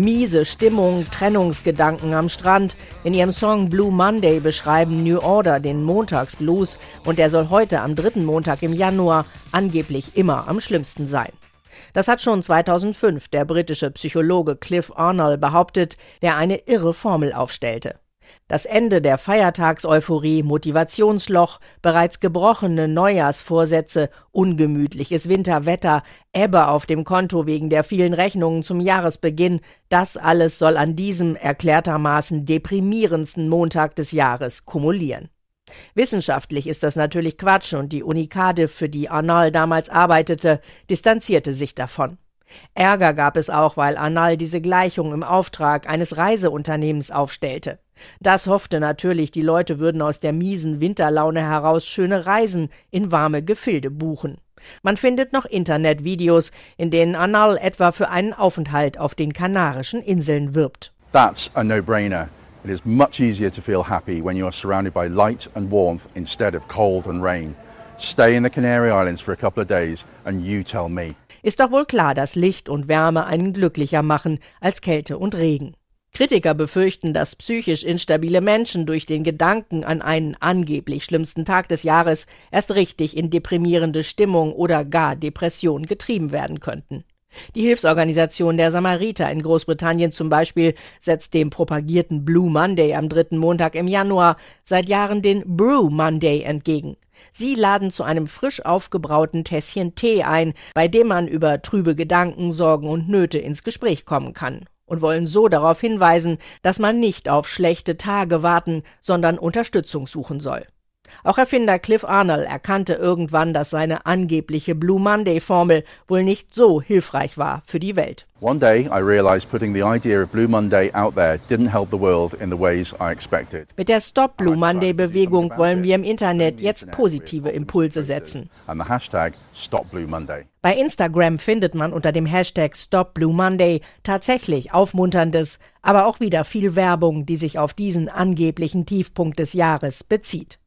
Miese Stimmung, Trennungsgedanken am Strand. In ihrem Song Blue Monday beschreiben New Order den Montagsblues und der soll heute am dritten Montag im Januar angeblich immer am schlimmsten sein. Das hat schon 2005 der britische Psychologe Cliff Arnold behauptet, der eine irre Formel aufstellte. Das Ende der Feiertagseuphorie, Motivationsloch, bereits gebrochene Neujahrsvorsätze, ungemütliches Winterwetter, Ebbe auf dem Konto wegen der vielen Rechnungen zum Jahresbeginn, das alles soll an diesem erklärtermaßen deprimierendsten Montag des Jahres kumulieren. Wissenschaftlich ist das natürlich Quatsch und die Uni Cardiff, für die Arnall damals arbeitete, distanzierte sich davon. Ärger gab es auch, weil Anal diese Gleichung im Auftrag eines Reiseunternehmens aufstellte. Das hoffte natürlich, die Leute würden aus der miesen Winterlaune heraus schöne Reisen in warme Gefilde buchen. Man findet noch Internetvideos, in denen Anal etwa für einen Aufenthalt auf den Kanarischen Inseln wirbt. That's a no-brainer. It is much easier to feel happy when you are surrounded by light and warmth instead of cold and rain. Stay in the Canary Islands for a couple of days and you tell me. Ist doch wohl klar, dass Licht und Wärme einen glücklicher machen als Kälte und Regen. Kritiker befürchten, dass psychisch instabile Menschen durch den Gedanken an einen angeblich schlimmsten Tag des Jahres erst richtig in deprimierende Stimmung oder gar Depression getrieben werden könnten. Die Hilfsorganisation der Samariter in Großbritannien zum Beispiel setzt dem propagierten Blue Monday am dritten Montag im Januar seit Jahren den Brew Monday entgegen. Sie laden zu einem frisch aufgebrauten Tässchen Tee ein, bei dem man über trübe Gedanken, Sorgen und Nöte ins Gespräch kommen kann und wollen so darauf hinweisen, dass man nicht auf schlechte Tage warten, sondern Unterstützung suchen soll. Auch Erfinder Cliff Arnold erkannte irgendwann, dass seine angebliche Blue Monday Formel wohl nicht so hilfreich war für die Welt. One day I realized putting the idea of Blue Monday out there didn't help the world in the ways I expected. Mit der Stop Blue Monday Bewegung wollen wir im Internet jetzt positive Impulse setzen. And the hashtag Stop Blue Monday. Bei Instagram findet man unter dem Hashtag Stop Blue Monday tatsächlich aufmunterndes, aber auch wieder viel Werbung, die sich auf diesen angeblichen Tiefpunkt des Jahres bezieht.